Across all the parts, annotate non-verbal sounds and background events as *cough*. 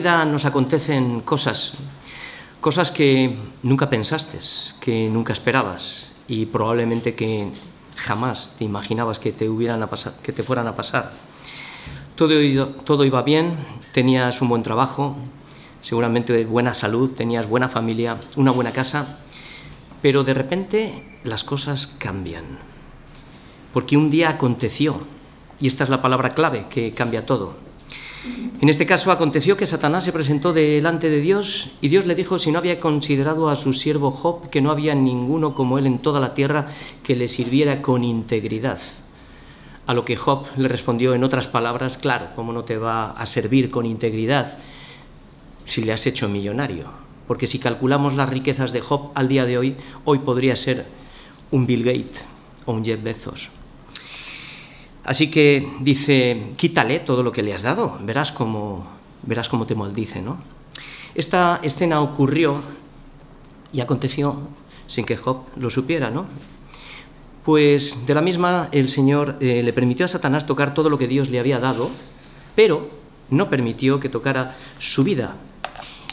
vida nos acontecen cosas, cosas que nunca pensaste, que nunca esperabas y probablemente que jamás te imaginabas que te, fueran a pasar. Todo, todo iba bien, tenías un buen trabajo, seguramente buena salud, tenías buena familia, una buena casa, pero de repente las cosas cambian. Porque un día aconteció, y esta es la palabra clave que cambia todo en este caso aconteció que Satanás se presentó delante de Dios y Dios le dijo si no había considerado a su siervo Job que no había ninguno como él en toda la tierra que le sirviera con integridad. A lo que Job le respondió en otras palabras, claro, ¿cómo no te va a servir con integridad si le has hecho millonario? Porque si calculamos las riquezas de Job al día de hoy, hoy podría ser un Bill Gates o un Jeff Bezos. Así que dice, quítale todo lo que le has dado, verás cómo, verás cómo te maldice. ¿no? Esta escena ocurrió y aconteció sin que Job lo supiera, ¿no? Pues de la misma el Señor eh, le permitió a Satanás tocar todo lo que Dios le había dado, pero no permitió que tocara su vida.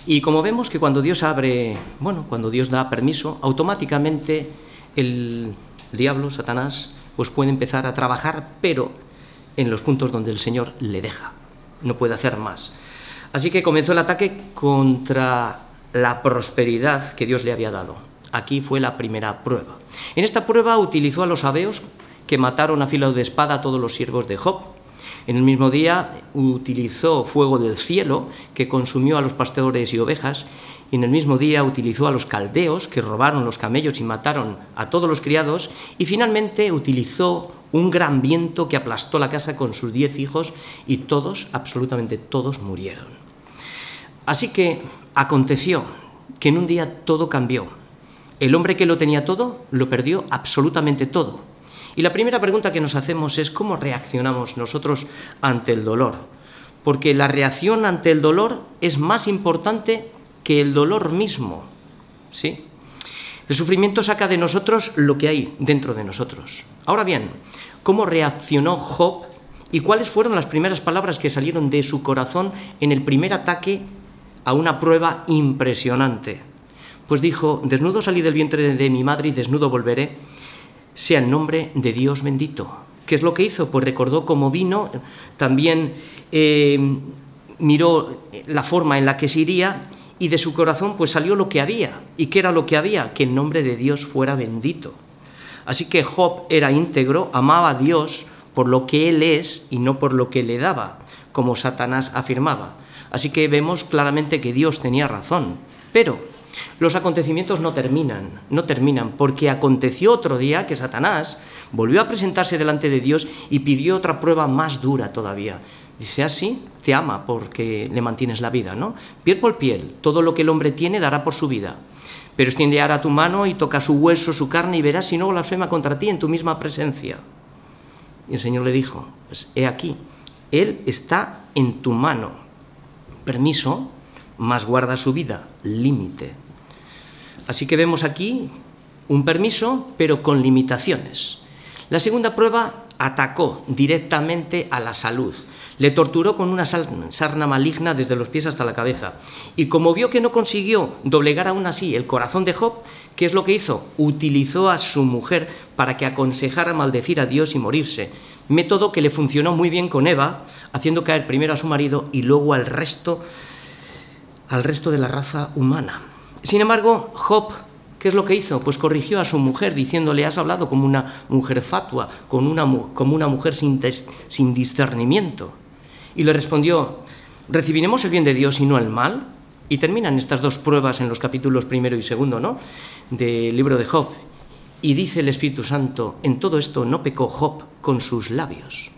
Y como vemos que cuando Dios abre, bueno, cuando Dios da permiso, automáticamente el diablo, Satanás, pues puede empezar a trabajar, pero en los puntos donde el Señor le deja. No puede hacer más. Así que comenzó el ataque contra la prosperidad que Dios le había dado. Aquí fue la primera prueba. En esta prueba utilizó a los abeos que mataron a filo de espada a todos los siervos de Job. En el mismo día utilizó fuego del cielo que consumió a los pastores y ovejas y en el mismo día utilizó a los caldeos que robaron los camellos y mataron a todos los criados, y finalmente utilizó un gran viento que aplastó la casa con sus diez hijos y todos, absolutamente todos, murieron. Así que aconteció que en un día todo cambió. El hombre que lo tenía todo lo perdió absolutamente todo. Y la primera pregunta que nos hacemos es cómo reaccionamos nosotros ante el dolor. Porque la reacción ante el dolor es más importante que el dolor mismo. ¿sí? El sufrimiento saca de nosotros lo que hay dentro de nosotros. Ahora bien, ¿cómo reaccionó Job y cuáles fueron las primeras palabras que salieron de su corazón en el primer ataque a una prueba impresionante? Pues dijo, desnudo salí del vientre de mi madre y desnudo volveré, sea el nombre de Dios bendito. ¿Qué es lo que hizo? Pues recordó cómo vino, también eh, miró la forma en la que se iría y de su corazón pues salió lo que había. ¿Y qué era lo que había? Que el nombre de Dios fuera bendito. Así que Job era íntegro, amaba a Dios por lo que él es y no por lo que le daba, como Satanás afirmaba. Así que vemos claramente que Dios tenía razón. Pero los acontecimientos no terminan, no terminan, porque aconteció otro día que Satanás volvió a presentarse delante de Dios y pidió otra prueba más dura todavía. Dice así, te ama porque le mantienes la vida, ¿no? Piel por piel, todo lo que el hombre tiene dará por su vida. Pero extiende ahora tu mano y toca su hueso, su carne, y verás si no blasfema contra ti en tu misma presencia. Y el Señor le dijo, pues he aquí, Él está en tu mano. Permiso, más guarda su vida, límite. Así que vemos aquí un permiso, pero con limitaciones. La segunda prueba atacó directamente a la salud. Le torturó con una sarna maligna desde los pies hasta la cabeza. Y como vio que no consiguió doblegar aún así el corazón de Job, ¿qué es lo que hizo? Utilizó a su mujer para que aconsejara maldecir a Dios y morirse. Método que le funcionó muy bien con Eva, haciendo caer primero a su marido y luego al resto, al resto de la raza humana. Sin embargo, Job ¿Qué es lo que hizo? Pues corrigió a su mujer diciéndole, has hablado como una mujer fatua, como una, mujer sin, sin discernimiento. Y le respondió, ¿recibiremos el bien de Dios y no el mal? Y terminan estas dos pruebas en los capítulos primero y segundo, ¿no? Del libro de Job. Y dice el Espíritu Santo, en todo esto no pecó Job con sus labios.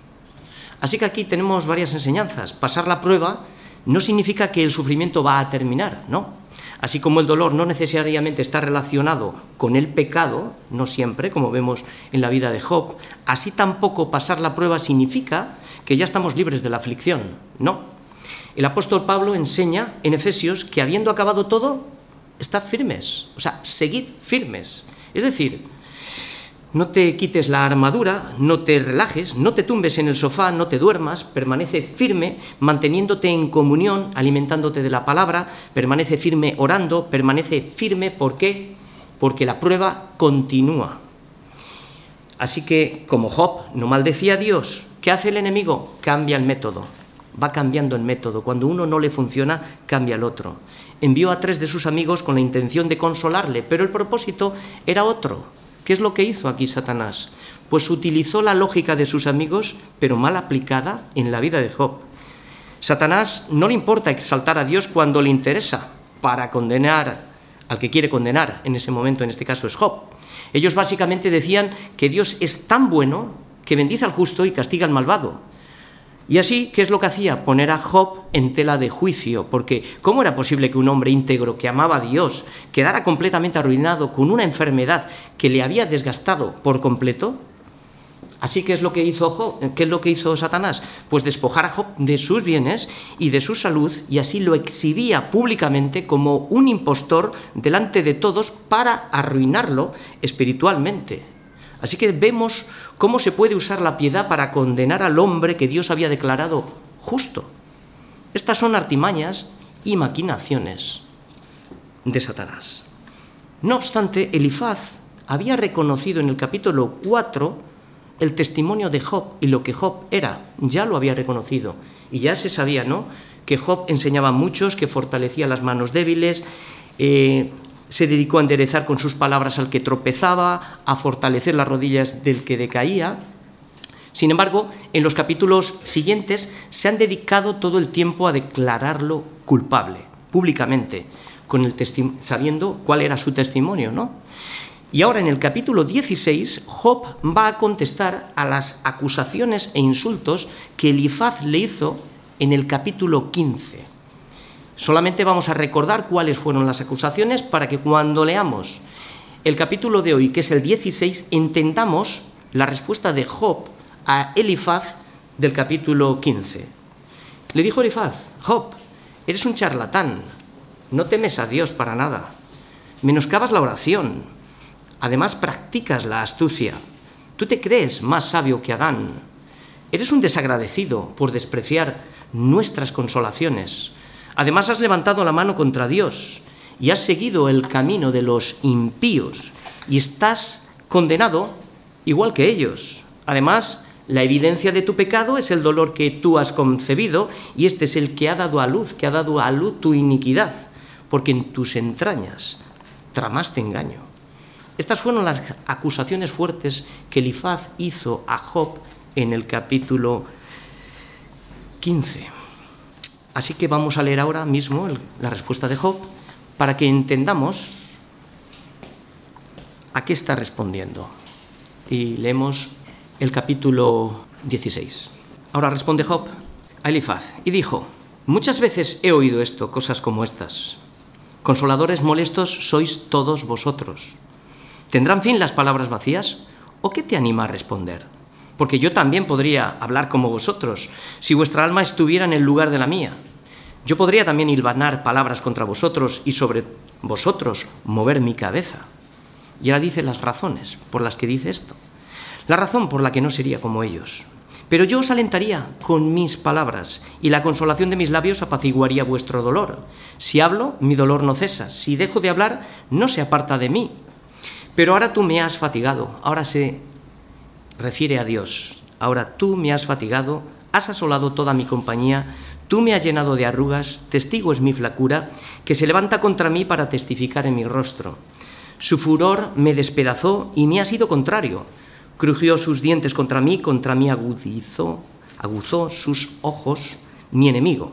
Así que aquí tenemos varias enseñanzas. Pasar la prueba no significa que el sufrimiento va a terminar, no. Así como el dolor no necesariamente está relacionado con el pecado, no siempre, como vemos en la vida de Job, así tampoco pasar la prueba significa que ya estamos libres de la aflicción. No. El apóstol Pablo enseña en Efesios que habiendo acabado todo, estad firmes, o sea, seguid firmes. Es decir, No te quites la armadura, no te relajes, no te tumbes en el sofá, no te duermas, permanece firme, manteniéndote en comunión, alimentándote de la palabra, permanece firme orando, permanece firme, ¿por qué? Porque la prueba continúa. Así que, como Job no maldecía a Dios, ¿qué hace el enemigo? Cambia el método, va cambiando el método. Cuando uno no le funciona, cambia el otro. Envió a tres de sus amigos con la intención de consolarle, pero el propósito era otro ¿Qué es lo que hizo aquí Satanás? Pues utilizó la lógica de sus amigos, pero mal aplicada en la vida de Job. Satanás no le importa exaltar a Dios cuando le interesa para condenar al que quiere condenar, en ese momento, en este caso es Job. Ellos básicamente decían que Dios es tan bueno que bendice al justo y castiga al malvado. Y así, ¿qué es lo que hacía? Poner a Job en tela de juicio, porque ¿cómo era posible que un hombre íntegro que amaba a Dios quedara completamente arruinado con una enfermedad que le había desgastado por completo? Así que es lo que hizo Job, ¿qué es lo que hizo Satanás? Pues despojar a Job de sus bienes y de su salud y así lo exhibía públicamente como un impostor delante de todos para arruinarlo espiritualmente. Así que vemos ¿Cómo se puede usar la piedad para condenar al hombre que Dios había declarado justo? Estas son artimañas y maquinaciones de Satanás. No obstante, Elifaz había reconocido en el capítulo 4 el testimonio de Job y lo que Job era. Ya lo había reconocido. Y ya se sabía, ¿no? Que Job enseñaba a muchos, que fortalecía las manos débiles, eh, se dedicó a enderezar con sus palabras al que tropezaba, a fortalecer las rodillas del que decaía. Sin embargo, en los capítulos siguientes se han dedicado todo el tiempo a declararlo culpable, públicamente, con el sabiendo cuál era su testimonio, ¿no? Y ahora en el capítulo 16, Job va a contestar a las acusaciones e insultos que Elifaz le hizo en el capítulo 15. Solamente vamos a recordar cuáles fueron las acusaciones para que cuando leamos el capítulo de hoy, que es el 16, entendamos la respuesta de Job a Elifaz del capítulo 15. Le dijo Elifaz, Job, eres un charlatán, no temes a Dios para nada, menoscabas la oración, además practicas la astucia, tú te crees más sabio que Adán, eres un desagradecido por despreciar nuestras consolaciones Además has levantado la mano contra Dios y has seguido el camino de los impíos y estás condenado igual que ellos. Además, la evidencia de tu pecado es el dolor que tú has concebido y este es el que ha dado a luz, que ha dado a luz tu iniquidad, porque en tus entrañas tramaste engaño. Estas fueron las acusaciones fuertes que Elifaz hizo a Job en el capítulo 15. Así que vamos a leer ahora mismo la respuesta de Job para que entendamos a qué está respondiendo. Y leemos el capítulo 16. Ahora responde Job a Elifaz y dijo, muchas veces he oído esto, cosas como estas. Consoladores molestos sois todos vosotros. ¿Tendrán fin las palabras vacías? ¿O qué te anima a responder? Porque yo también podría hablar como vosotros, si vuestra alma estuviera en el lugar de la mía. Yo podría también hilvanar palabras contra vosotros y sobre vosotros mover mi cabeza. Y ahora dice las razones por las que dice esto. La razón por la que no sería como ellos. Pero yo os alentaría con mis palabras, y la consolación de mis labios apaciguaría vuestro dolor. Si hablo, mi dolor no cesa. Si dejo de hablar, no se aparta de mí. Pero ahora tú me has fatigado. Ahora se refiere a Dios. Ahora tú me has fatigado, has asolado toda mi compañía, Tú me has llenado de arrugas, testigo es mi flacura, que se levanta contra mí para testificar en mi rostro. Su furor me despedazó y me ha sido contrario. Crujió sus dientes contra mí, contra mí agudizó, aguzó sus ojos mi enemigo.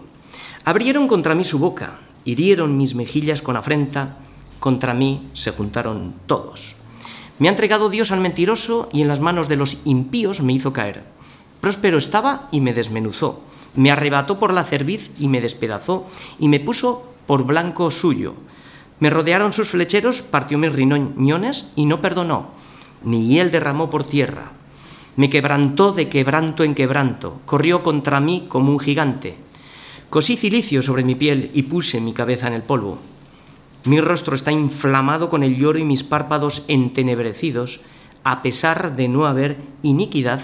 Abrieron contra mí su boca, hirieron mis mejillas con afrenta, contra mí se juntaron todos. Me ha entregado Dios al mentiroso y en las manos de los impíos me hizo caer. Próspero estaba y me desmenuzó me arrebató por la cerviz y me despedazó, y me puso por blanco suyo. Me rodearon sus flecheros, partió mis riñones y no perdonó, ni hiel derramó por tierra. Me quebrantó de quebranto en quebranto, corrió contra mí como un gigante. Cosí cilicio sobre mi piel y puse mi cabeza en el polvo. Mi rostro está inflamado con el lloro y mis párpados entenebrecidos a pesar de no haber iniquidad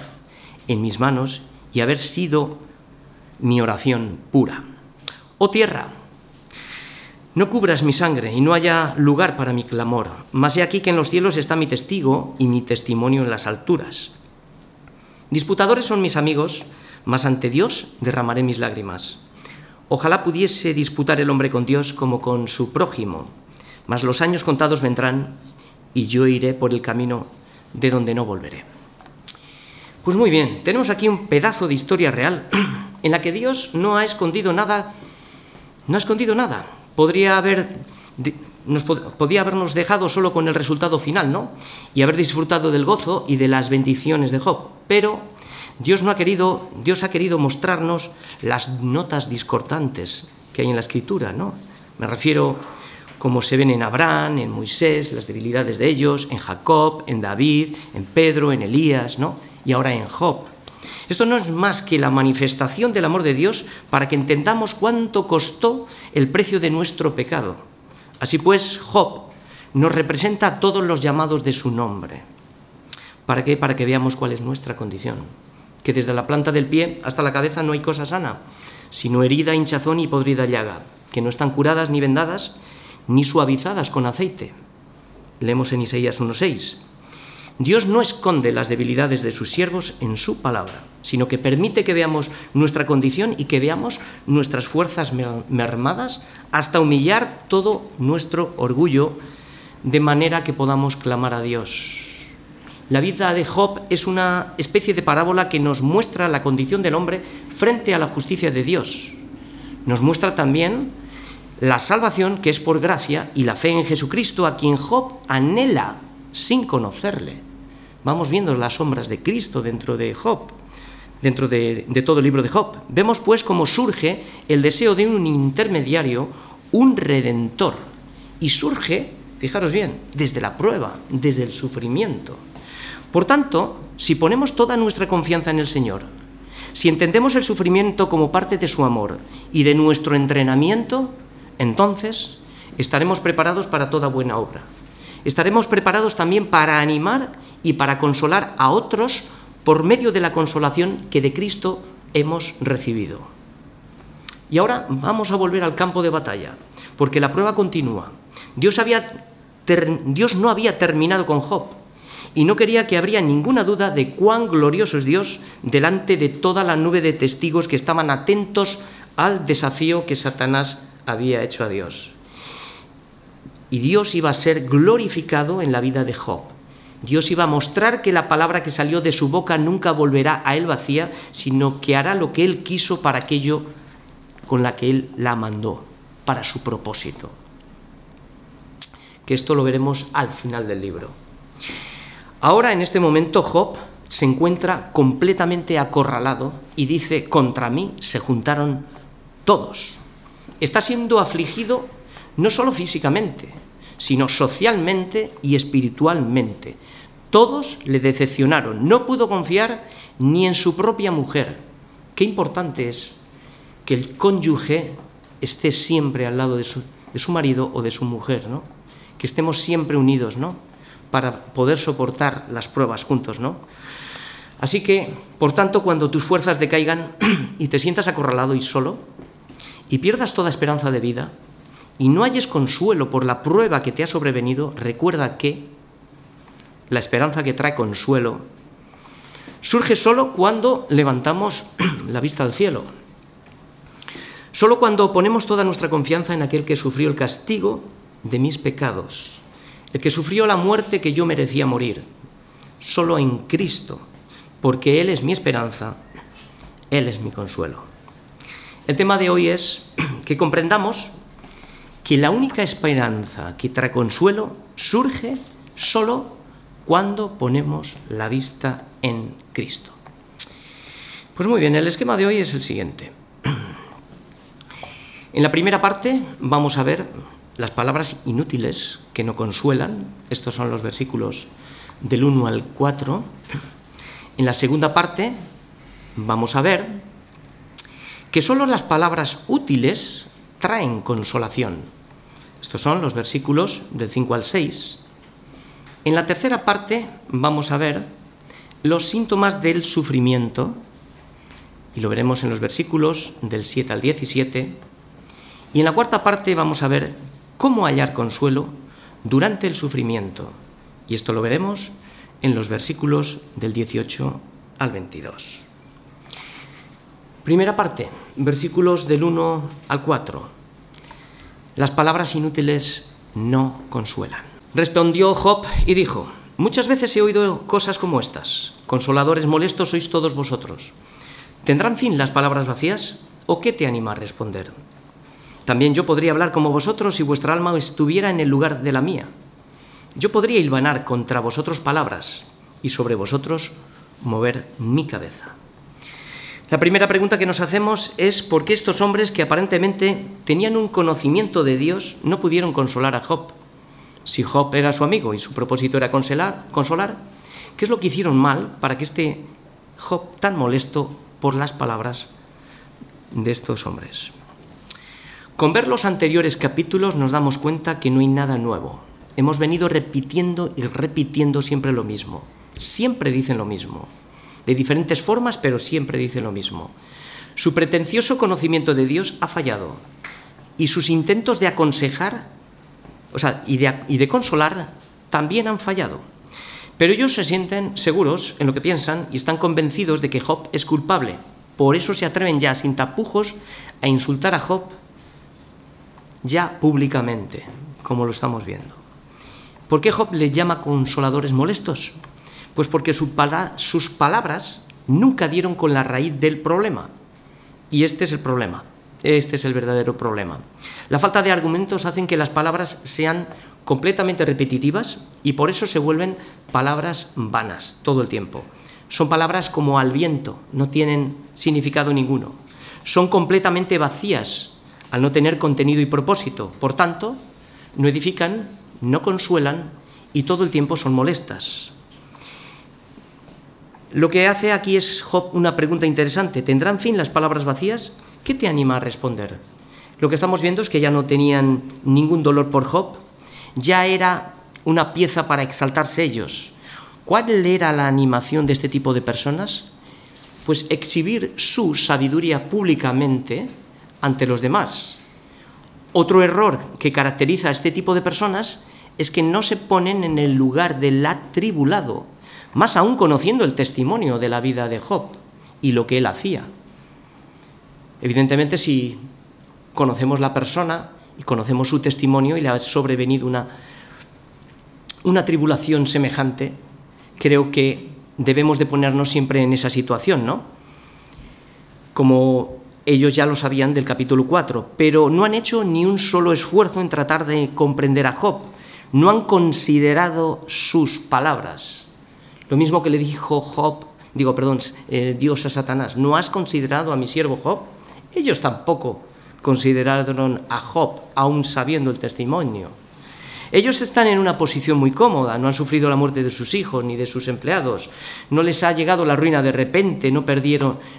en mis manos y haber sido mi oración pura. Oh tierra, no cubras mi sangre y no haya lugar para mi clamor, mas he aquí que en los cielos está mi testigo y mi testimonio en las alturas. Disputadores son mis amigos, mas ante Dios derramaré mis lágrimas. Ojalá pudiese disputar el hombre con Dios como con su prójimo, mas los años contados vendrán y yo iré por el camino de donde no volveré. Pues muy bien, tenemos aquí un pedazo de historia real *clears throat* en la que Dios no ha escondido nada, no ha escondido nada. Podría haber nos podía habernos dejado solo con el resultado final, ¿no? Y haber disfrutado del gozo y de las bendiciones de Job, pero Dios no ha querido, Dios ha querido mostrarnos las notas discordantes que hay en la escritura, ¿no? Me refiero como se ven en Abraham, en Moisés, las debilidades de ellos, en Jacob, en David, en Pedro, en Elías, ¿no? Y ahora en Job. Esto no es más que la manifestación del amor de Dios para que entendamos cuánto costó el precio de nuestro pecado. Así pues, Job nos representa a todos los llamados de su nombre. ¿Para qué? Para que veamos cuál es nuestra condición. Que desde la planta del pie hasta la cabeza no hay cosa sana, sino herida, hinchazón y podrida llaga, que no están curadas ni vendadas, ni suavizadas con aceite. Leemos en Isaías 1.6. Dios no esconde las debilidades de sus siervos en su palabra, sino que permite que veamos nuestra condición y que veamos nuestras fuerzas mermadas hasta humillar todo nuestro orgullo, de manera que podamos clamar a Dios. La vida de Job es una especie de parábola que nos muestra la condición del hombre frente a la justicia de Dios. Nos muestra también la salvación que es por gracia y la fe en Jesucristo a quien Job anhela sin conocerle. Vamos viendo las sombras de Cristo dentro de Job, dentro de, todo el libro de Job. Vemos pues cómo surge el deseo de un intermediario, un redentor. Y surge, fijaros bien, desde la prueba, desde el sufrimiento. Por tanto, si ponemos toda nuestra confianza en el Señor, si entendemos el sufrimiento como parte de su amor y de nuestro entrenamiento, entonces estaremos preparados para toda buena obra. Estaremos preparados también para animar y para consolar a otros por medio de la consolación que de Cristo hemos recibido. Y ahora vamos a volver al campo de batalla, porque la prueba continúa. Dios, no había terminado con Job y no quería que habría ninguna duda de cuán glorioso es Dios delante de toda la nube de testigos que estaban atentos al desafío que Satanás había hecho a Dios. Y Dios iba a ser glorificado en la vida de Job. Dios iba a mostrar que la palabra que salió de su boca nunca volverá a él vacía, sino que hará lo que él quiso para aquello con la que él la mandó, para su propósito. Que esto lo veremos al final del libro. Ahora, en este momento, Job se encuentra completamente acorralado y dice, contra mí se juntaron todos está siendo afligido no solo físicamente, sino socialmente y espiritualmente. Todos le decepcionaron, no pudo confiar ni en su propia mujer. Qué importante es que el cónyuge esté siempre al lado de su, de su marido o de su mujer, ¿no? Que estemos siempre unidos, ¿no? Para poder soportar las pruebas juntos, ¿no? Así que, por tanto, cuando tus fuerzas decaigan *clears throat* y te sientas acorralado y solo, y pierdas toda esperanza de vida y no halles consuelo por la prueba que te ha sobrevenido, recuerda que la esperanza que trae consuelo surge solo cuando levantamos *clears throat* la vista al cielo. Solo cuando ponemos toda nuestra confianza en aquel que sufrió el castigo de mis pecados, el que sufrió la muerte que yo merecía morir. Solo en Cristo, porque Él es mi esperanza, Él es mi consuelo. El tema de hoy es *clears throat* que comprendamos que la única esperanza que trae consuelo surge solo cuando ponemos la vista en Cristo. Pues muy bien, el esquema de hoy es el siguiente. *clears throat* En la primera parte vamos a ver las palabras inútiles que no consuelan. Estos son los versículos del 1 al 4. *clears throat* En la segunda parte vamos a ver que solo las palabras útiles traen consolación. Estos son los versículos del 5 al 6. En la tercera parte vamos a ver los síntomas del sufrimiento, y lo veremos en los versículos del 7 al 17, y en la cuarta parte vamos a ver cómo hallar consuelo durante el sufrimiento, y esto lo veremos en los versículos del 18 al 22. Primera parte, versículos del 1 al 4. Las palabras inútiles no consuelan. Respondió Job y dijo, muchas veces he oído cosas como estas, consoladores molestos sois todos vosotros. ¿Tendrán fin las palabras vacías? ¿O qué te anima a responder? También yo podría hablar como vosotros si vuestra alma estuviera en el lugar de la mía. Yo podría hilvanar contra vosotros palabras y sobre vosotros mover mi cabeza. La primera pregunta que nos hacemos es por qué estos hombres que aparentemente tenían un conocimiento de Dios no pudieron consolar a Job. Si Job era su amigo y su propósito era consolar, consolar ¿qué es lo que hicieron mal para que este Job tan molesto por las palabras de estos hombres? Con ver los anteriores capítulos nos damos cuenta que no hay nada nuevo. Hemos venido repitiendo y repitiendo siempre lo mismo. Siempre dicen lo mismo de diferentes formas, pero siempre dice lo mismo. Su pretencioso conocimiento de Dios ha fallado y sus intentos de aconsejar o sea, y, de, y de consolar también han fallado. Pero ellos se sienten seguros en lo que piensan y están convencidos de que Job es culpable. Por eso se atreven ya sin tapujos a insultar a Job ya públicamente, como lo estamos viendo. ¿Por qué Job le llama consoladores molestos? Pues porque sus palabras nunca dieron con la raíz del problema. Y este es el problema. Este es el verdadero problema. La falta de argumentos hacen que las palabras sean completamente repetitivas y por eso se vuelven palabras vanas todo el tiempo. Son palabras como al viento, no tienen significado ninguno. Son completamente vacías al no tener contenido y propósito. Por tanto, no edifican, no consuelan y todo el tiempo son molestas. Lo que hace aquí es Job una pregunta interesante. ¿Tendrán fin las palabras vacías? ¿Qué te anima a responder? Lo que estamos viendo es que ya no tenían ningún dolor por Job, ya era una pieza para exaltarse ellos. ¿Cuál era la animación de este tipo de personas? Pues exhibir su sabiduría públicamente ante los demás. Otro error que caracteriza a este tipo de personas es que no se ponen en el lugar del atribulado, más aún conociendo el testimonio de la vida de Job y lo que él hacía. Evidentemente, si conocemos la persona y conocemos su testimonio y le ha sobrevenido una, una tribulación semejante, creo que debemos de ponernos siempre en esa situación, ¿no? Como ellos ya lo sabían del capítulo 4, pero no han hecho ni un solo esfuerzo en tratar de comprender a Job, no han considerado sus palabras. Lo mismo que le dijo Job, digo, perdón, eh, Dios a Satanás, ¿no has considerado a mi siervo Job? Ellos tampoco consideraron a Job, aún sabiendo el testimonio. Ellos están en una posición muy cómoda, no han sufrido la muerte de sus hijos ni de sus empleados, no les ha llegado la ruina de repente, no,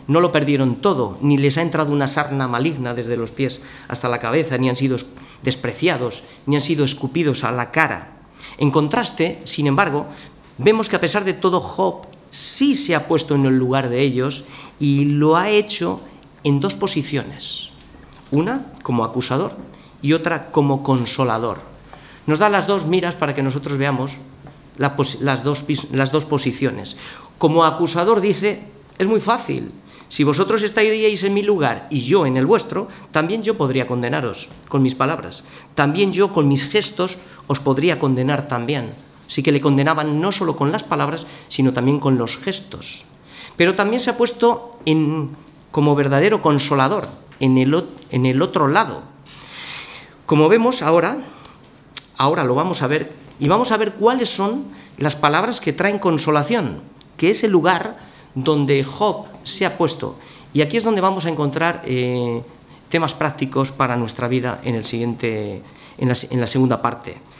no lo perdieron todo, ni les ha entrado una sarna maligna desde los pies hasta la cabeza, ni han sido despreciados, ni han sido escupidos a la cara. En contraste, sin embargo, vemos que a pesar de todo, Job sí se ha puesto en el lugar de ellos y lo ha hecho en dos posiciones. Una como acusador y otra como consolador. Nos da las dos miras para que nosotros veamos las, dos, las dos posiciones. Como acusador dice, es muy fácil. Si vosotros estaríais en mi lugar y yo en el vuestro, también yo podría condenaros con mis palabras. También yo con mis gestos os podría condenar también. Sí que le condenaban no solo con las palabras, sino también con los gestos. Pero también se ha puesto en, como verdadero consolador en el, en el otro lado. Como vemos ahora, ahora lo vamos a ver, y vamos a ver cuáles son las palabras que traen consolación, que es el lugar donde Job se ha puesto. Y aquí es donde vamos a encontrar eh, temas prácticos para nuestra vida en, el siguiente, en la segunda parte.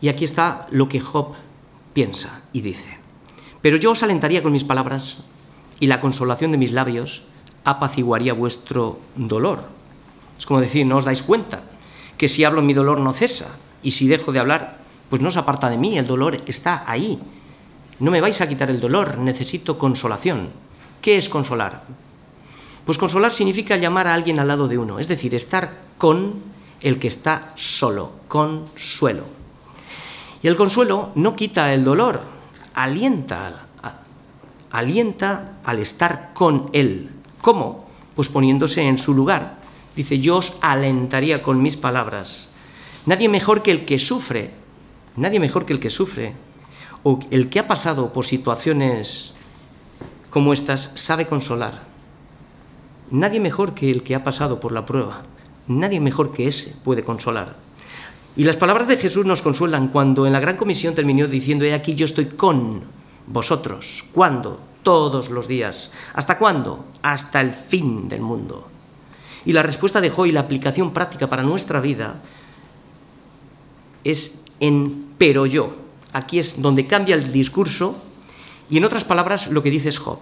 Y aquí está lo que Job piensa y dice. Pero yo os alentaría con mis palabras y la consolación de mis labios apaciguaría vuestro dolor. Es como decir, no os dais cuenta que si hablo mi dolor no cesa y si dejo de hablar pues no se aparta de mí, el dolor está ahí. No me vais a quitar el dolor, necesito consolación. ¿Qué es consolar? Pues consolar significa llamar a alguien al lado de uno, es decir, estar con el que está solo, consuelo. Y el consuelo no quita el dolor, alienta, alienta al estar con él. ¿Cómo? Pues poniéndose en su lugar. Dice, yo os alentaría con mis palabras. Nadie mejor que el que sufre, nadie mejor que el que sufre, o el que ha pasado por situaciones como estas, sabe consolar. Nadie mejor que el que ha pasado por la prueba. Nadie mejor que ese puede consolar. Y las palabras de Jesús nos consuelan cuando en la gran comisión terminó diciendo, he aquí yo estoy con vosotros. ¿Cuándo? Todos los días. ¿Hasta cuándo? Hasta el fin del mundo. Y la respuesta de Joy, la aplicación práctica para nuestra vida, es en pero yo. Aquí es donde cambia el discurso y en otras palabras lo que dice es Job.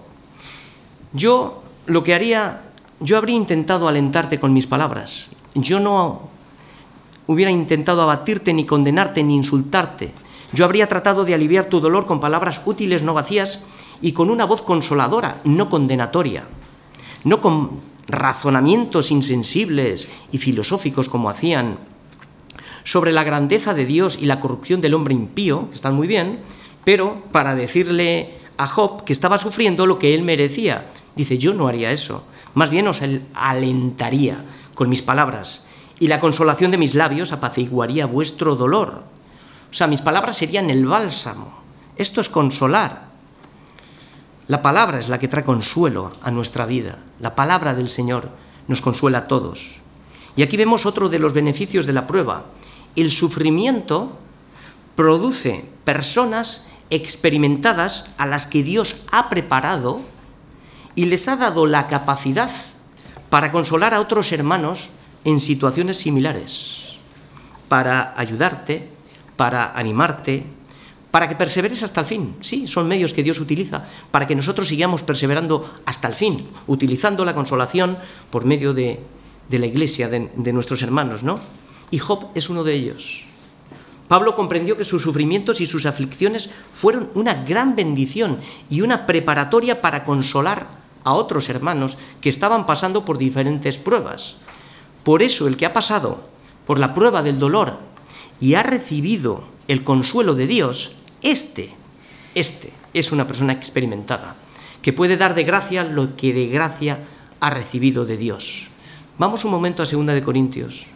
Yo lo que haría, yo habría intentado alentarte con mis palabras. Yo no hubiera intentado abatirte, ni condenarte, ni insultarte. Yo habría tratado de aliviar tu dolor con palabras útiles, no vacías, y con una voz consoladora, no condenatoria. No con razonamientos insensibles y filosóficos como hacían sobre la grandeza de Dios y la corrupción del hombre impío, que están muy bien, pero para decirle a Job que estaba sufriendo lo que él merecía. Dice, yo no haría eso, más bien os alentaría con mis palabras y la consolación de mis labios apaciguaría vuestro dolor. O sea, mis palabras serían el bálsamo. Esto es consolar. La palabra es la que trae consuelo a nuestra vida. La palabra del Señor nos consuela a todos. Y aquí vemos otro de los beneficios de la prueba. El sufrimiento produce personas experimentadas a las que Dios ha preparado y les ha dado la capacidad para consolar a otros hermanos en situaciones similares, para ayudarte, para animarte, para que perseveres hasta el fin. Sí, son medios que Dios utiliza para que nosotros sigamos perseverando hasta el fin, utilizando la consolación por medio de, la iglesia, de, de nuestros hermanos, ¿no? Y Job es uno de ellos. Pablo comprendió que sus sufrimientos y sus aflicciones fueron una gran bendición y una preparatoria para consolar a otros hermanos que estaban pasando por diferentes pruebas. Por eso el que ha pasado por la prueba del dolor y ha recibido el consuelo de Dios, este, este es una persona experimentada, que puede dar de gracia lo que de gracia ha recibido de Dios. Vamos un momento a 2 de Corintios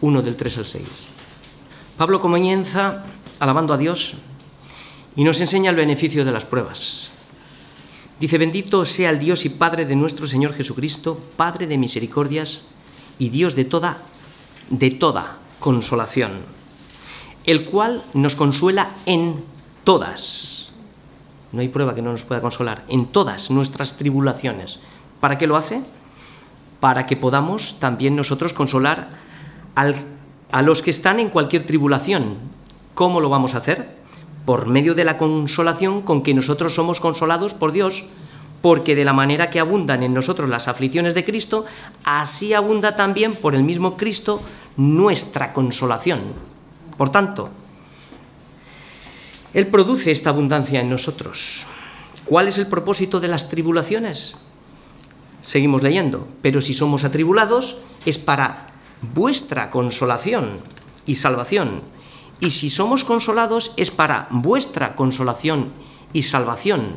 1 del 3 al 6. Pablo comienza alabando a Dios y nos enseña el beneficio de las pruebas. Dice, bendito sea el Dios y Padre de nuestro Señor Jesucristo, Padre de misericordias y Dios de toda, de toda consolación, el cual nos consuela en todas. No hay prueba que no nos pueda consolar, en todas nuestras tribulaciones. ¿Para qué lo hace? Para que podamos también nosotros consolar a los que están en cualquier tribulación. ¿Cómo lo vamos a hacer? Por medio de la consolación con que nosotros somos consolados por Dios porque de la manera que abundan en nosotros las aflicciones de Cristo, así abunda también por el mismo Cristo nuestra consolación. Por tanto, Él produce esta abundancia en nosotros. ¿Cuál es el propósito de las tribulaciones? Seguimos leyendo, pero si somos atribulados es para vuestra consolación y salvación. Y si somos consolados es para vuestra consolación y salvación.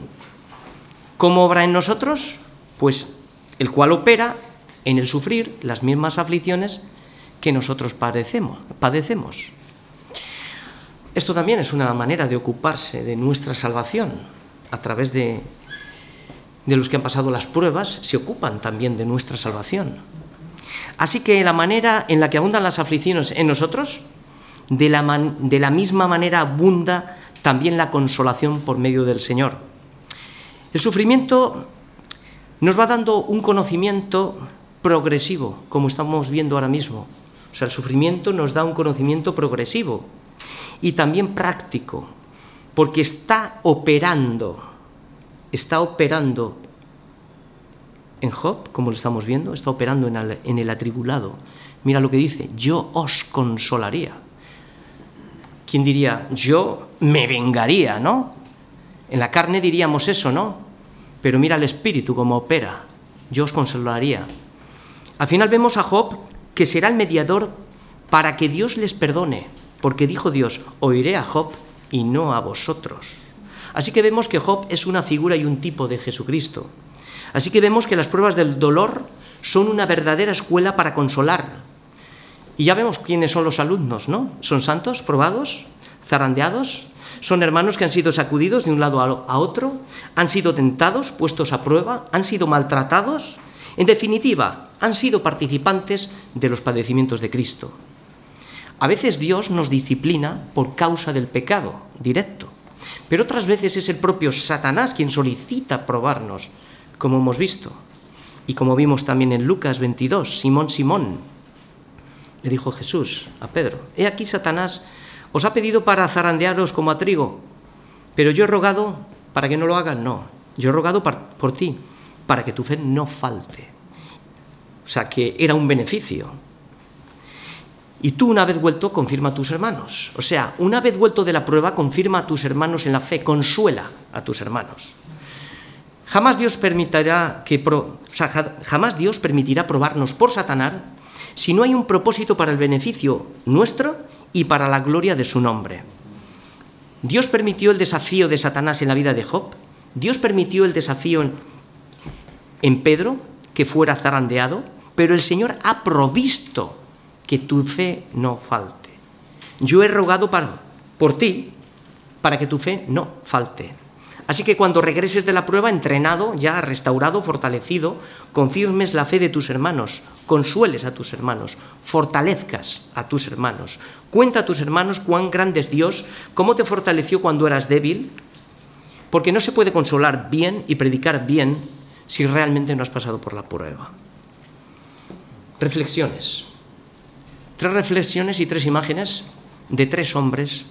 ¿Cómo obra en nosotros? Pues el cual opera en el sufrir las mismas aflicciones que nosotros padecemos. Esto también es una manera de ocuparse de nuestra salvación. A través de, los que han pasado las pruebas, se ocupan también de nuestra salvación. Así que la manera en la que abundan las aflicciones en nosotros, de la misma manera abunda también la consolación por medio del Señor. El sufrimiento nos va dando un conocimiento progresivo, como estamos viendo ahora mismo. O sea, el sufrimiento nos da un conocimiento progresivo y también práctico, porque está operando, está operando en Job, como lo estamos viendo, está operando en el, atribulado. Mira lo que dice, yo os consolaría. ¿quién diría? Yo me vengaría, ¿no? En la carne diríamos eso, ¿no? Pero mira el espíritu como opera. Yo os consolaría. Al final vemos a Job que será el mediador para que Dios les perdone, porque dijo Dios, oiré a Job y no a vosotros. Así que vemos que Job es una figura y un tipo de Jesucristo. Así que vemos que las pruebas del dolor son una verdadera escuela para consolar. Y ya vemos quiénes son los alumnos, ¿no? Son santos, probados, zarandeados, son hermanos que han sido sacudidos de un lado a otro, han sido tentados, puestos a prueba, han sido maltratados. En definitiva, han sido participantes de los padecimientos de Cristo. A veces Dios nos disciplina por causa del pecado directo, pero otras veces es el propio Satanás quien solicita probarnos, como hemos visto. Y como vimos también en Lucas 22, Simón, Simón, le dijo Jesús a Pedro, he aquí Satanás os ha pedido para zarandearos como a trigo, pero yo he rogado para que no lo hagan, no, yo he rogado por ti, para que tu fe no falte. O sea que era un beneficio, y tú una vez vuelto confirma a tus hermanos. O sea, una vez vuelto de la prueba confirma a tus hermanos en la fe, consuela a tus hermanos. Jamás Dios permitirá que jamás Dios permitirá probarnos por Satanás si no hay un propósito para el beneficio nuestro y para la gloria de su nombre. Dios permitió el desafío de Satanás en la vida de Job. Dios permitió el desafío en, Pedro que fuera zarandeado, pero el Señor ha provisto que tu fe no falte. Yo he rogado por ti para que tu fe no falte. Así que cuando regreses de la prueba, entrenado, ya restaurado, fortalecido, confirmes la fe de tus hermanos, consueles a tus hermanos, fortalezcas a tus hermanos. Cuenta a tus hermanos cuán grande es Dios, cómo te fortaleció cuando eras débil, porque no se puede consolar bien y predicar bien si realmente no has pasado por la prueba. Reflexiones tres reflexiones y tres imágenes de tres hombres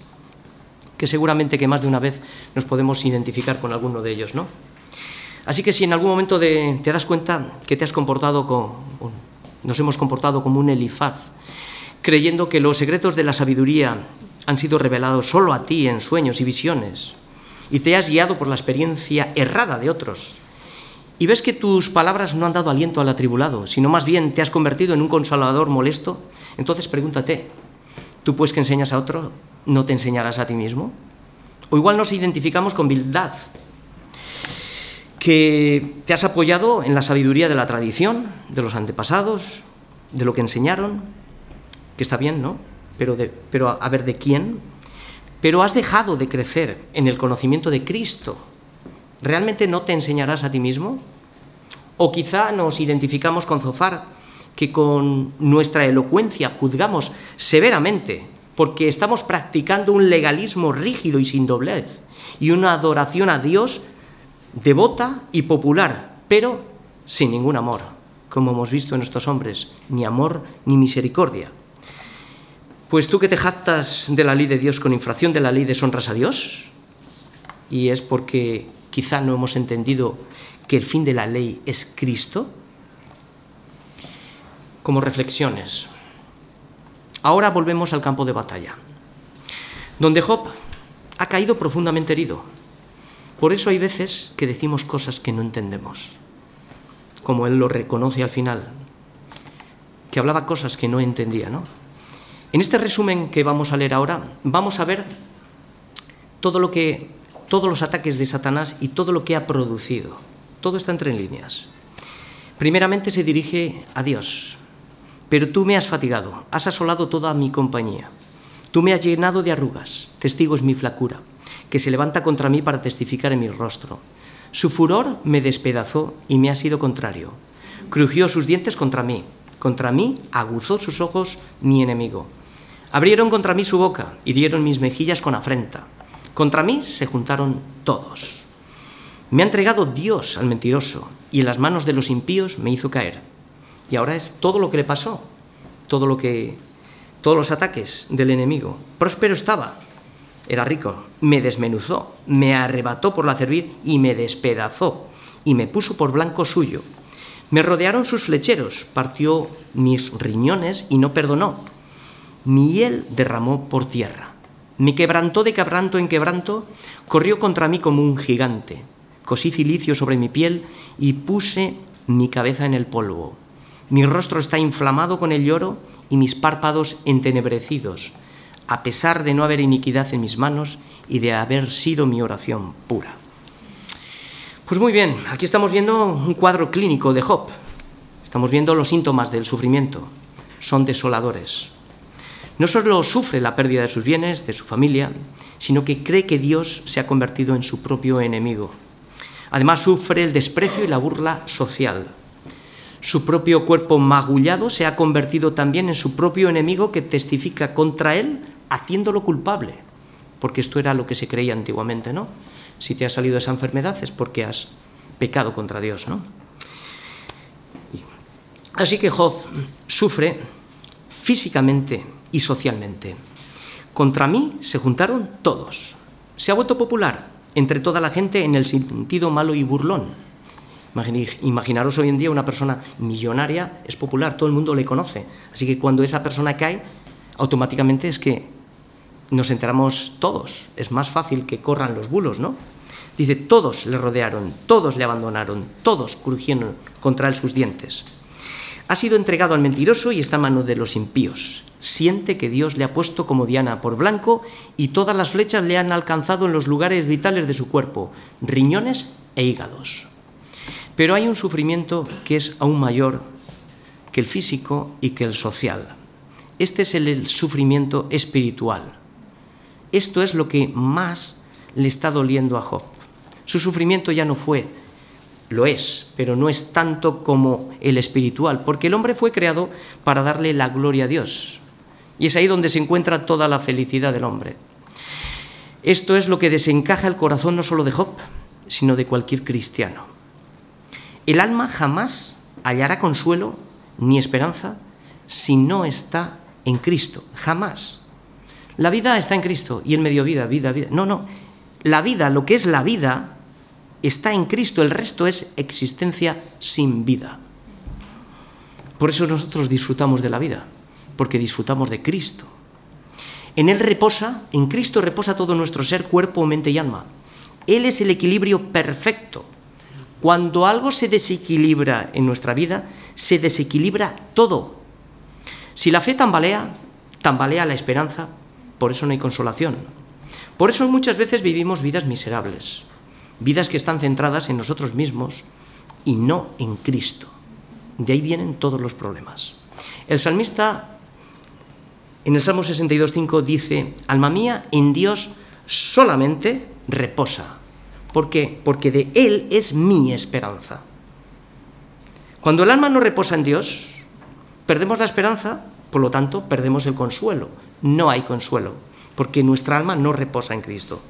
que seguramente que más de una vez nos podemos identificar con alguno de ellos, ¿no? Así que si en algún momento te das cuenta que te has comportado como, nos hemos comportado como un Elifaz, creyendo que los secretos de la sabiduría han sido revelados solo a ti en sueños y visiones, y te has guiado por la experiencia errada de otros, y ves que tus palabras no han dado aliento al atribulado, sino más bien te has convertido en un consolador molesto, entonces pregúntate, ¿tú pues que enseñas a otro, no te enseñarás a ti mismo? O igual nos identificamos con vildad, que te has apoyado en la sabiduría de la tradición, de los antepasados, de lo que enseñaron, que está bien, ¿no? Pero, pero a ver, ¿de quién? Pero has dejado de crecer en el conocimiento de Cristo, ¿realmente no te enseñarás a ti mismo? O quizá nos identificamos con Zofar, que con nuestra elocuencia juzgamos severamente, porque estamos practicando un legalismo rígido y sin doblez, y una adoración a Dios devota y popular, pero sin ningún amor, como hemos visto en estos hombres, ni amor ni misericordia. Pues tú que te jactas de la ley de Dios con infracción de la ley deshonras a Dios, y es porque quizá no hemos entendido que el fin de la ley es Cristo? Como reflexiones. Ahora volvemos al campo de batalla, donde Job ha caído profundamente herido. Por eso hay veces que decimos cosas que no entendemos, como él lo reconoce al final, que hablaba cosas que no entendía, ¿no? En este resumen que vamos a leer ahora, vamos a ver todo lo que todos los ataques de Satanás y todo lo que ha producido. Todo está entre líneas. Primeramente se dirige a Dios. Pero tú me has fatigado, has asolado toda mi compañía. Tú me has llenado de arrugas, testigo es mi flacura, que se levanta contra mí para testificar en mi rostro. Su furor me despedazó y me ha sido contrario. Crujió sus dientes contra mí. Contra mí aguzó sus ojos mi enemigo. Abrieron contra mí su boca, hirieron mis mejillas con afrenta. Contra mí se juntaron todos. Me ha entregado Dios al mentiroso y en las manos de los impíos me hizo caer. Y ahora es todo lo que le pasó, todo lo que todos los ataques del enemigo. Próspero estaba, era rico, me desmenuzó, me arrebató por la cerviz y me despedazó y me puso por blanco suyo. Me rodearon sus flecheros, partió mis riñones y no perdonó. Mi hiel derramó por tierra Me quebrantó de quebranto en quebranto, corrió contra mí como un gigante. Cosí cilicio sobre mi piel y puse mi cabeza en el polvo. Mi rostro está inflamado con el lloro y mis párpados entenebrecidos, a pesar de no haber iniquidad en mis manos y de haber sido mi oración pura. Pues muy bien, aquí estamos viendo un cuadro clínico de Job. Estamos viendo los síntomas del sufrimiento. Son desoladores. No solo sufre la pérdida de sus bienes, de su familia, sino que cree que Dios se ha convertido en su propio enemigo. Además sufre el desprecio y la burla social. Su propio cuerpo magullado se ha convertido también en su propio enemigo que testifica contra él haciéndolo culpable, porque esto era lo que se creía antiguamente, ¿no? Si te ha salido esa enfermedad es porque has pecado contra Dios, ¿no? Así que Job sufre físicamente y socialmente. Contra mí se juntaron todos. Se ha vuelto popular entre toda la gente en el sentido malo y burlón. Imaginaros hoy en día una persona millonaria es popular, todo el mundo le conoce. Así que cuando esa persona cae, automáticamente es que nos enteramos todos. Es más fácil que corran los bulos, ¿no? Dice, todos le rodearon, todos le abandonaron, todos crujieron contra él sus dientes. Ha sido entregado al mentiroso y está en manos de los impíos siente que Dios le ha puesto como diana por blanco y todas las flechas le han alcanzado en los lugares vitales de su cuerpo, riñones e hígados. Pero hay un sufrimiento que es aún mayor que el físico y que el social. Este es el sufrimiento espiritual. Esto es lo que más le está doliendo a Job. Su sufrimiento ya no fue, lo es, pero no es tanto como el espiritual, porque el hombre fue creado para darle la gloria a Dios. Y es ahí donde se encuentra toda la felicidad del hombre. Esto es lo que desencaja el corazón no solo de Job, sino de cualquier cristiano. El alma jamás hallará consuelo ni esperanza si no está en Cristo, jamás. La vida está en Cristo y él me dio vida, vida, vida. No, no. La vida, lo que es la vida, está en Cristo, el resto es existencia sin vida. Por eso nosotros disfrutamos de la vida porque disfrutamos de Cristo. En Él reposa, en Cristo reposa todo nuestro ser, cuerpo, mente y alma. Él es el equilibrio perfecto. Cuando algo se desequilibra en nuestra vida, se desequilibra todo. Si la fe tambalea, tambalea la esperanza, por eso no hay consolación. Por eso muchas veces vivimos vidas miserables, vidas que están centradas en nosotros mismos y no en Cristo. De ahí vienen todos los problemas. El salmista en el Salmo 62.5 dice, alma mía, en Dios solamente reposa. ¿Por qué? Porque de Él es mi esperanza. Cuando el alma no reposa en Dios, perdemos la esperanza, por lo tanto, perdemos el consuelo. No hay consuelo, porque nuestra alma no reposa en Cristo.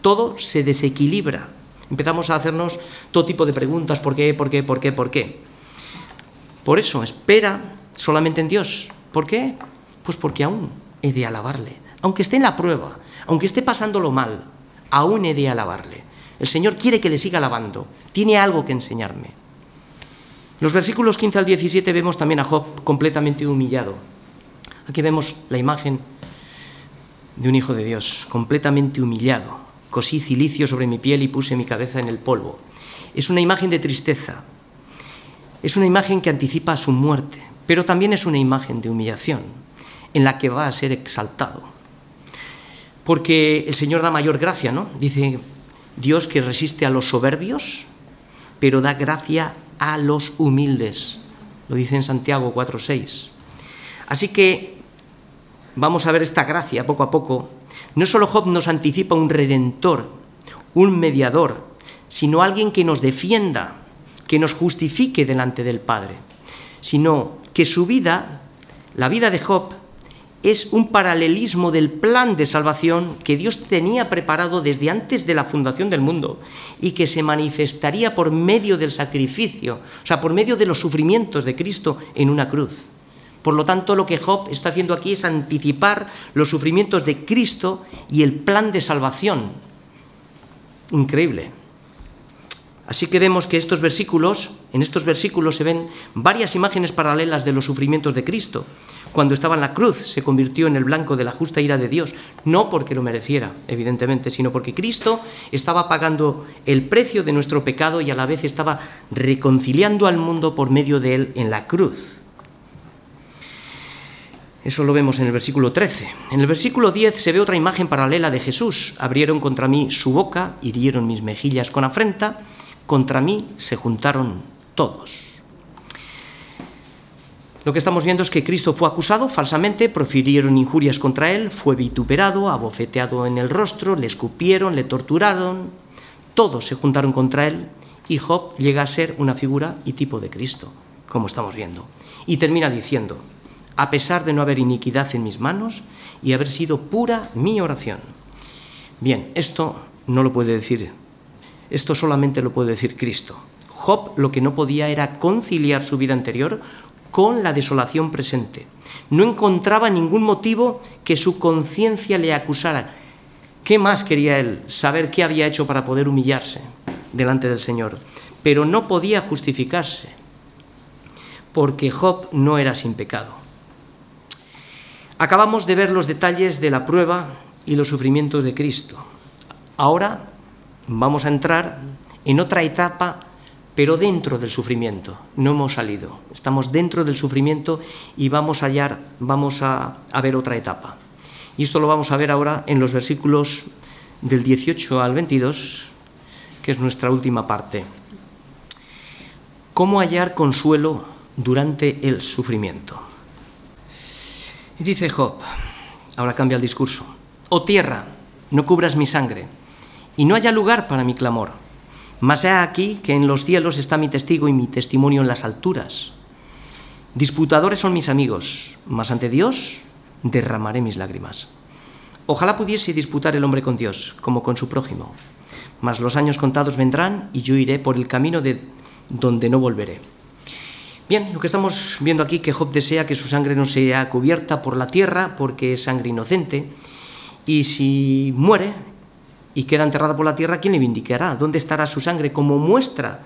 Todo se desequilibra. Empezamos a hacernos todo tipo de preguntas, ¿por qué, por qué, por qué, por qué? Por eso, espera solamente en Dios. ¿Por qué? Pues porque aún he de alabarle. Aunque esté en la prueba, aunque esté pasándolo mal, aún he de alabarle. El Señor quiere que le siga alabando. Tiene algo que enseñarme. Los versículos 15 al 17 vemos también a Job completamente humillado. Aquí vemos la imagen de un hijo de Dios, completamente humillado. Cosí cilicio sobre mi piel y puse mi cabeza en el polvo. Es una imagen de tristeza. Es una imagen que anticipa su muerte, pero también es una imagen de humillación en la que va a ser exaltado. Porque el Señor da mayor gracia, ¿no? Dice Dios que resiste a los soberbios, pero da gracia a los humildes. Lo dice en Santiago 4:6. Así que vamos a ver esta gracia poco a poco. No solo Job nos anticipa un redentor, un mediador, sino alguien que nos defienda, que nos justifique delante del Padre, sino que su vida, la vida de Job, es un paralelismo del plan de salvación que Dios tenía preparado desde antes de la fundación del mundo y que se manifestaría por medio del sacrificio, o sea, por medio de los sufrimientos de Cristo en una cruz. Por lo tanto, lo que Job está haciendo aquí es anticipar los sufrimientos de Cristo y el plan de salvación. Increíble. Así que vemos que estos versículos, en estos versículos se ven varias imágenes paralelas de los sufrimientos de Cristo cuando estaba en la cruz, se convirtió en el blanco de la justa ira de Dios, no porque lo mereciera, evidentemente, sino porque Cristo estaba pagando el precio de nuestro pecado y a la vez estaba reconciliando al mundo por medio de él en la cruz. Eso lo vemos en el versículo 13. En el versículo 10 se ve otra imagen paralela de Jesús. Abrieron contra mí su boca, hirieron mis mejillas con afrenta, contra mí se juntaron todos. Lo que estamos viendo es que Cristo fue acusado falsamente, profirieron injurias contra él, fue vituperado, abofeteado en el rostro, le escupieron, le torturaron, todos se juntaron contra él y Job llega a ser una figura y tipo de Cristo, como estamos viendo. Y termina diciendo, a pesar de no haber iniquidad en mis manos y haber sido pura mi oración. Bien, esto no lo puede decir, esto solamente lo puede decir Cristo. Job lo que no podía era conciliar su vida anterior con la desolación presente. No encontraba ningún motivo que su conciencia le acusara. ¿Qué más quería él? Saber qué había hecho para poder humillarse delante del Señor. Pero no podía justificarse, porque Job no era sin pecado. Acabamos de ver los detalles de la prueba y los sufrimientos de Cristo. Ahora vamos a entrar en otra etapa, pero dentro del sufrimiento. No hemos salido, estamos dentro del sufrimiento y vamos a hallar, vamos a, ver otra etapa. Y esto lo vamos a ver ahora en los versículos del 18 al 22, que es nuestra última parte. ¿Cómo hallar consuelo durante el sufrimiento? Y dice Job, ahora cambia el discurso, oh tierra, no cubras mi sangre, y no haya lugar para mi clamor. Mas he aquí que en los cielos está mi testigo y mi testimonio en las alturas. Disputadores son mis amigos, mas ante Dios derramaré mis lágrimas. Ojalá pudiese disputar el hombre con Dios, como con su prójimo. Mas los años contados vendrán y yo iré por el camino de donde no volveré. Bien, lo que estamos viendo aquí, que Job desea que su sangre no sea cubierta por la tierra porque es sangre inocente, y si muere y queda enterrada por la tierra, ¿quién le vindicará? ¿Dónde estará su sangre como muestra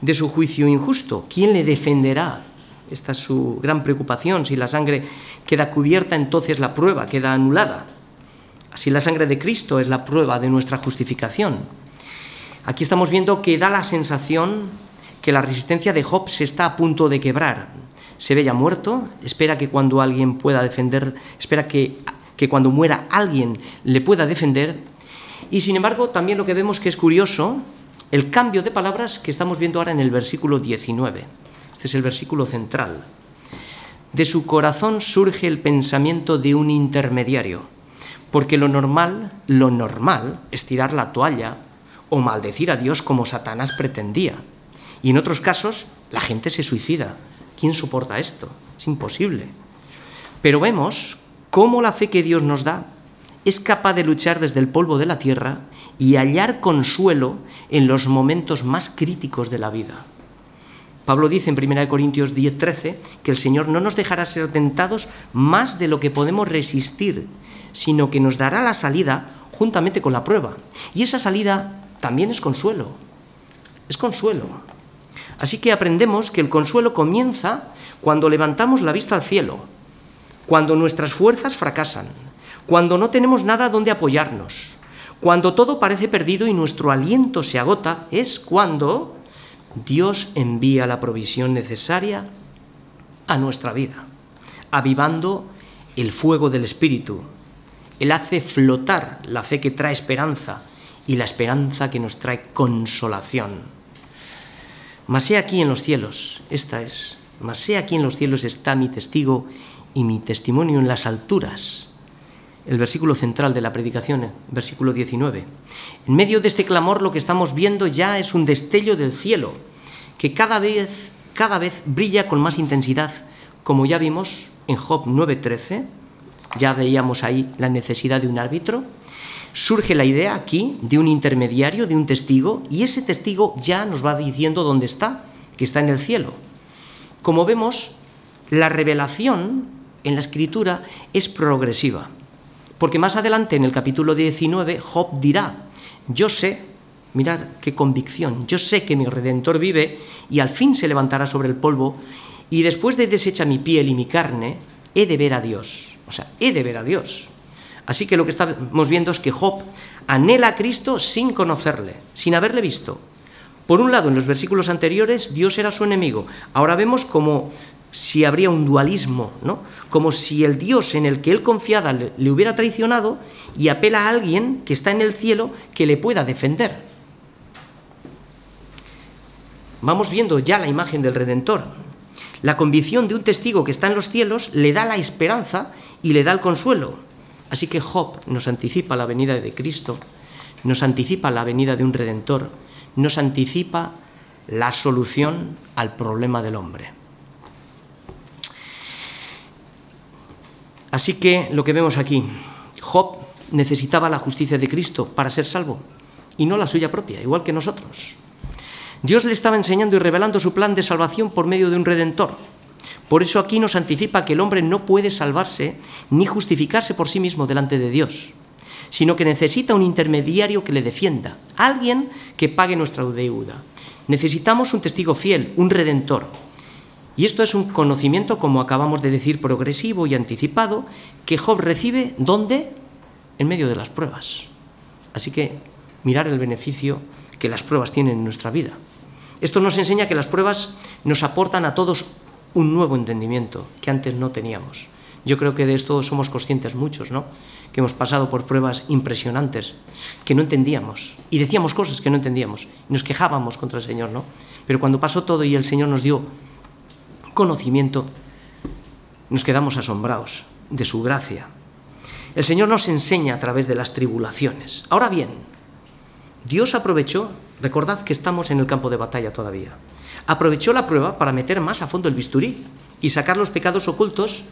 de su juicio injusto? ¿Quién le defenderá? Esta es su gran preocupación. Si la sangre queda cubierta, entonces la prueba queda anulada. Así la sangre de Cristo es la prueba de nuestra justificación. Aquí estamos viendo que da la sensación que la resistencia de Job se está a punto de quebrar. Se ve ya muerto, espera que cuando alguien pueda defender, espera que, que cuando muera alguien le pueda defender. Y sin embargo, también lo que vemos que es curioso, el cambio de palabras que estamos viendo ahora en el versículo 19. Este es el versículo central. De su corazón surge el pensamiento de un intermediario, porque lo normal, lo normal es tirar la toalla o maldecir a Dios como Satanás pretendía. Y en otros casos, la gente se suicida. ¿Quién soporta esto? Es imposible. Pero vemos cómo la fe que Dios nos da es capaz de luchar desde el polvo de la tierra y hallar consuelo en los momentos más críticos de la vida. Pablo dice en 1 Corintios 10:13 que el Señor no nos dejará ser tentados más de lo que podemos resistir, sino que nos dará la salida juntamente con la prueba. Y esa salida también es consuelo. Es consuelo. Así que aprendemos que el consuelo comienza cuando levantamos la vista al cielo, cuando nuestras fuerzas fracasan, cuando no tenemos nada donde apoyarnos, cuando todo parece perdido y nuestro aliento se agota, es cuando Dios envía la provisión necesaria a nuestra vida, avivando el fuego del Espíritu. Él hace flotar la fe que trae esperanza y la esperanza que nos trae consolación. Mas he aquí en los cielos, esta es, mas he aquí en los cielos está mi testigo y mi testimonio en las alturas. El versículo central de la predicación, versículo 19. En medio de este clamor lo que estamos viendo ya es un destello del cielo, que cada vez, cada vez brilla con más intensidad, como ya vimos en Job 9:13, ya veíamos ahí la necesidad de un árbitro, surge la idea aquí de un intermediario, de un testigo, y ese testigo ya nos va diciendo dónde está, que está en el cielo. Como vemos, la revelación en la escritura es progresiva, porque más adelante en el capítulo 19 Job dirá, yo sé, mirad qué convicción, yo sé que mi redentor vive y al fin se levantará sobre el polvo, y después de deshecha mi piel y mi carne, he de ver a Dios. O sea, he de ver a Dios. Así que lo que estamos viendo es que Job anhela a Cristo sin conocerle, sin haberle visto. Por un lado, en los versículos anteriores, Dios era su enemigo. Ahora vemos como si habría un dualismo, ¿no? Como si el Dios en el que él confiaba le, le hubiera traicionado y apela a alguien que está en el cielo que le pueda defender. Vamos viendo ya la imagen del Redentor. La convicción de un testigo que está en los cielos le da la esperanza y le da el consuelo. Así que Job nos anticipa la venida de Cristo, nos anticipa la venida de un Redentor, nos anticipa la solución al problema del hombre. Así que lo que vemos aquí, Job necesitaba la justicia de Cristo para ser salvo y no la suya propia, igual que nosotros. Dios le estaba enseñando y revelando su plan de salvación por medio de un redentor. Por eso aquí nos anticipa que el hombre no puede salvarse ni justificarse por sí mismo delante de Dios, sino que necesita un intermediario que le defienda, alguien que pague nuestra deuda. Necesitamos un testigo fiel, un redentor. Y esto es un conocimiento, como acabamos de decir, progresivo y anticipado, que Job recibe ¿dónde? En medio de las pruebas. Así que mirar el beneficio que las pruebas tienen en nuestra vida. Esto nos enseña que las pruebas nos aportan a todos un nuevo entendimiento que antes no teníamos. Yo creo que de esto somos conscientes muchos, ¿no? Que hemos pasado por pruebas impresionantes que no entendíamos y decíamos cosas que no entendíamos y nos quejábamos contra el Señor, ¿no? Pero cuando pasó todo y el Señor nos dio conocimiento, nos quedamos asombrados de su gracia. El Señor nos enseña a través de las tribulaciones. Ahora bien, Dios aprovechó, recordad que estamos en el campo de batalla todavía, aprovechó la prueba para meter más a fondo el bisturí y sacar los pecados ocultos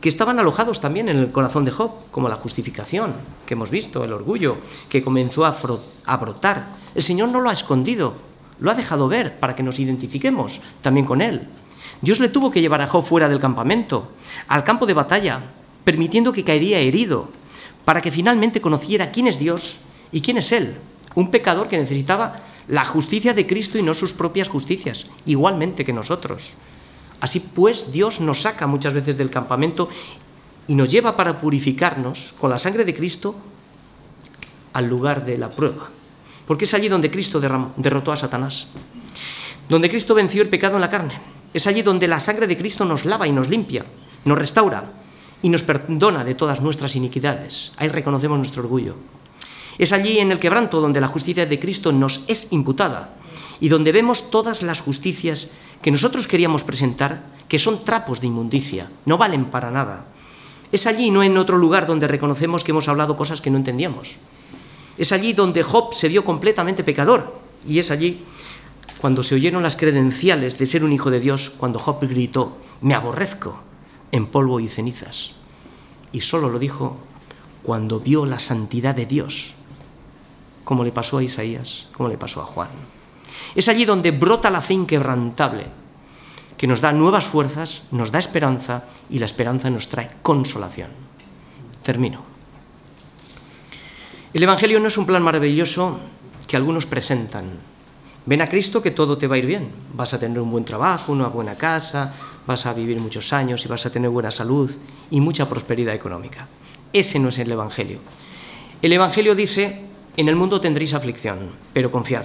que estaban alojados también en el corazón de Job, como la justificación que hemos visto, el orgullo que comenzó a, brotar. El Señor no lo ha escondido, lo ha dejado ver para que nos identifiquemos también con Él. Dios le tuvo que llevar a Job fuera del campamento, al campo de batalla, permitiendo que caería herido, para que finalmente conociera quién es Dios y quién es Él, un pecador que necesitaba la justicia de Cristo y no sus propias justicias, igualmente que nosotros. Así pues, Dios nos saca muchas veces del campamento y nos lleva para purificarnos con la sangre de Cristo al lugar de la prueba. Porque es allí donde Cristo derrotó a Satanás, donde Cristo venció el pecado en la carne. Es allí donde la sangre de Cristo nos lava y nos limpia, nos restaura y nos perdona de todas nuestras iniquidades. Ahí reconocemos nuestro orgullo. Es allí en el quebranto donde la justicia de Cristo nos es imputada y donde vemos todas las justicias que nosotros queríamos presentar, que son trapos de inmundicia, no valen para nada. Es allí, no en otro lugar, donde reconocemos que hemos hablado cosas que no entendíamos. Es allí donde Job se vio completamente pecador y es allí cuando se oyeron las credenciales de ser un hijo de Dios, cuando Job gritó, me aborrezco en polvo y cenizas. Y solo lo dijo cuando vio la santidad de Dios como le pasó a Isaías, como le pasó a Juan. Es allí donde brota la fe inquebrantable, que nos da nuevas fuerzas, nos da esperanza y la esperanza nos trae consolación. Termino. El Evangelio no es un plan maravilloso que algunos presentan. Ven a Cristo que todo te va a ir bien. Vas a tener un buen trabajo, una buena casa, vas a vivir muchos años y vas a tener buena salud y mucha prosperidad económica. Ese no es el Evangelio. El Evangelio dice, en el mundo tendréis aflicción, pero confiad,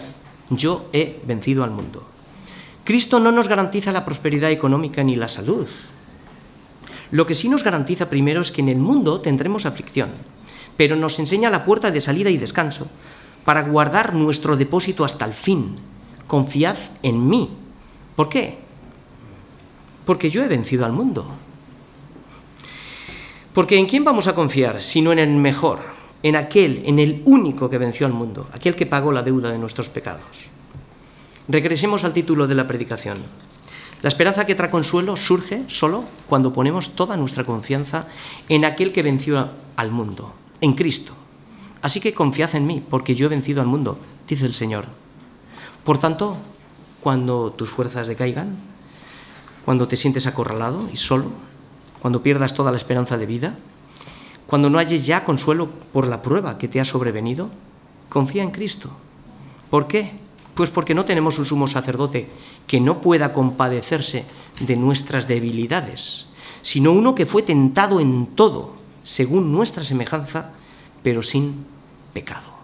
yo he vencido al mundo. Cristo no nos garantiza la prosperidad económica ni la salud. Lo que sí nos garantiza primero es que en el mundo tendremos aflicción, pero nos enseña la puerta de salida y descanso para guardar nuestro depósito hasta el fin. Confiad en mí. ¿Por qué? Porque yo he vencido al mundo. Porque ¿en quién vamos a confiar sino en el mejor? en aquel, en el único que venció al mundo, aquel que pagó la deuda de nuestros pecados. Regresemos al título de la predicación. La esperanza que trae consuelo surge solo cuando ponemos toda nuestra confianza en aquel que venció al mundo, en Cristo. Así que confiad en mí, porque yo he vencido al mundo, dice el Señor. Por tanto, cuando tus fuerzas decaigan, cuando te sientes acorralado y solo, cuando pierdas toda la esperanza de vida, cuando no halles ya consuelo por la prueba que te ha sobrevenido, confía en Cristo. ¿Por qué? Pues porque no tenemos un sumo sacerdote que no pueda compadecerse de nuestras debilidades, sino uno que fue tentado en todo, según nuestra semejanza, pero sin pecado.